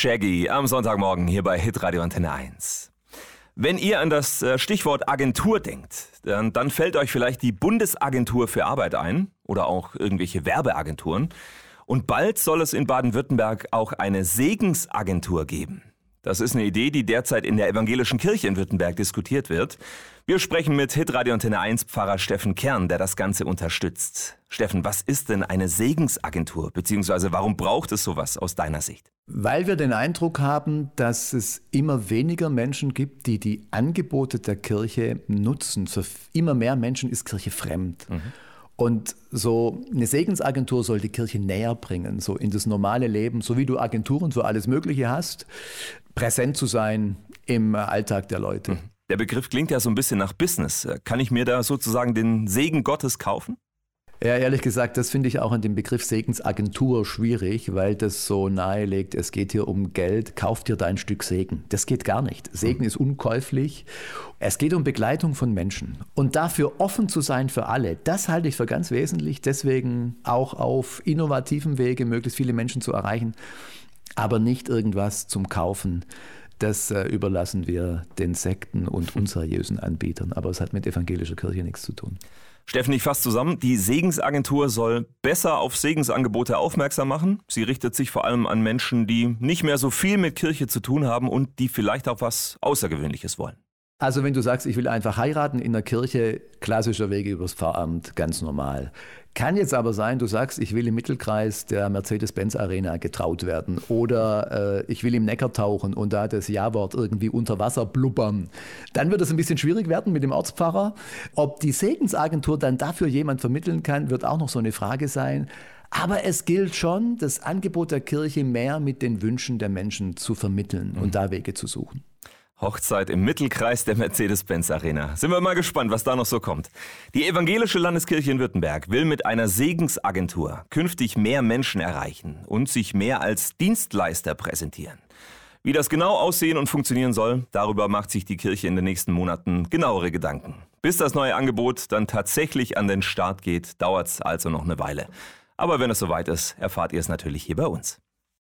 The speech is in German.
Shaggy am Sonntagmorgen hier bei Hitradio Antenne 1. Wenn ihr an das äh, Stichwort Agentur denkt, dann, dann fällt euch vielleicht die Bundesagentur für Arbeit ein oder auch irgendwelche Werbeagenturen. Und bald soll es in Baden-Württemberg auch eine Segensagentur geben. Das ist eine Idee, die derzeit in der evangelischen Kirche in Württemberg diskutiert wird. Wir sprechen mit Hitradio Antenne 1 Pfarrer Steffen Kern, der das Ganze unterstützt. Steffen, was ist denn eine Segensagentur? Beziehungsweise warum braucht es sowas aus deiner Sicht? Weil wir den Eindruck haben, dass es immer weniger Menschen gibt, die die Angebote der Kirche nutzen. Für immer mehr Menschen ist Kirche fremd. Mhm. Und so eine Segensagentur soll die Kirche näher bringen, so in das normale Leben, so wie du Agenturen für alles Mögliche hast, präsent zu sein im Alltag der Leute. Der Begriff klingt ja so ein bisschen nach Business. Kann ich mir da sozusagen den Segen Gottes kaufen? Ja, ehrlich gesagt, das finde ich auch an dem Begriff Segensagentur schwierig, weil das so nahelegt, es geht hier um Geld, kauf dir dein Stück Segen. Das geht gar nicht. Segen ist unkäuflich. Es geht um Begleitung von Menschen. Und dafür offen zu sein für alle, das halte ich für ganz wesentlich. Deswegen auch auf innovativen Wege möglichst viele Menschen zu erreichen, aber nicht irgendwas zum Kaufen. Das äh, überlassen wir den Sekten und unseriösen Anbietern. Aber es hat mit evangelischer Kirche nichts zu tun. Steffen, ich fasse zusammen. Die Segensagentur soll besser auf Segensangebote aufmerksam machen. Sie richtet sich vor allem an Menschen, die nicht mehr so viel mit Kirche zu tun haben und die vielleicht auch was Außergewöhnliches wollen. Also wenn du sagst, ich will einfach heiraten in der Kirche, klassischer Wege übers Pfarramt, ganz normal. Kann jetzt aber sein, du sagst, ich will im Mittelkreis der Mercedes-Benz Arena getraut werden oder äh, ich will im Neckar tauchen und da das Ja-Wort irgendwie unter Wasser blubbern. Dann wird es ein bisschen schwierig werden mit dem Ortspfarrer. Ob die Segensagentur dann dafür jemand vermitteln kann, wird auch noch so eine Frage sein. Aber es gilt schon, das Angebot der Kirche mehr mit den Wünschen der Menschen zu vermitteln und mhm. da Wege zu suchen. Hochzeit im Mittelkreis der Mercedes-Benz Arena. Sind wir mal gespannt, was da noch so kommt. Die Evangelische Landeskirche in Württemberg will mit einer Segensagentur künftig mehr Menschen erreichen und sich mehr als Dienstleister präsentieren. Wie das genau aussehen und funktionieren soll, darüber macht sich die Kirche in den nächsten Monaten genauere Gedanken. Bis das neue Angebot dann tatsächlich an den Start geht, dauert es also noch eine Weile. Aber wenn es soweit ist, erfahrt ihr es natürlich hier bei uns.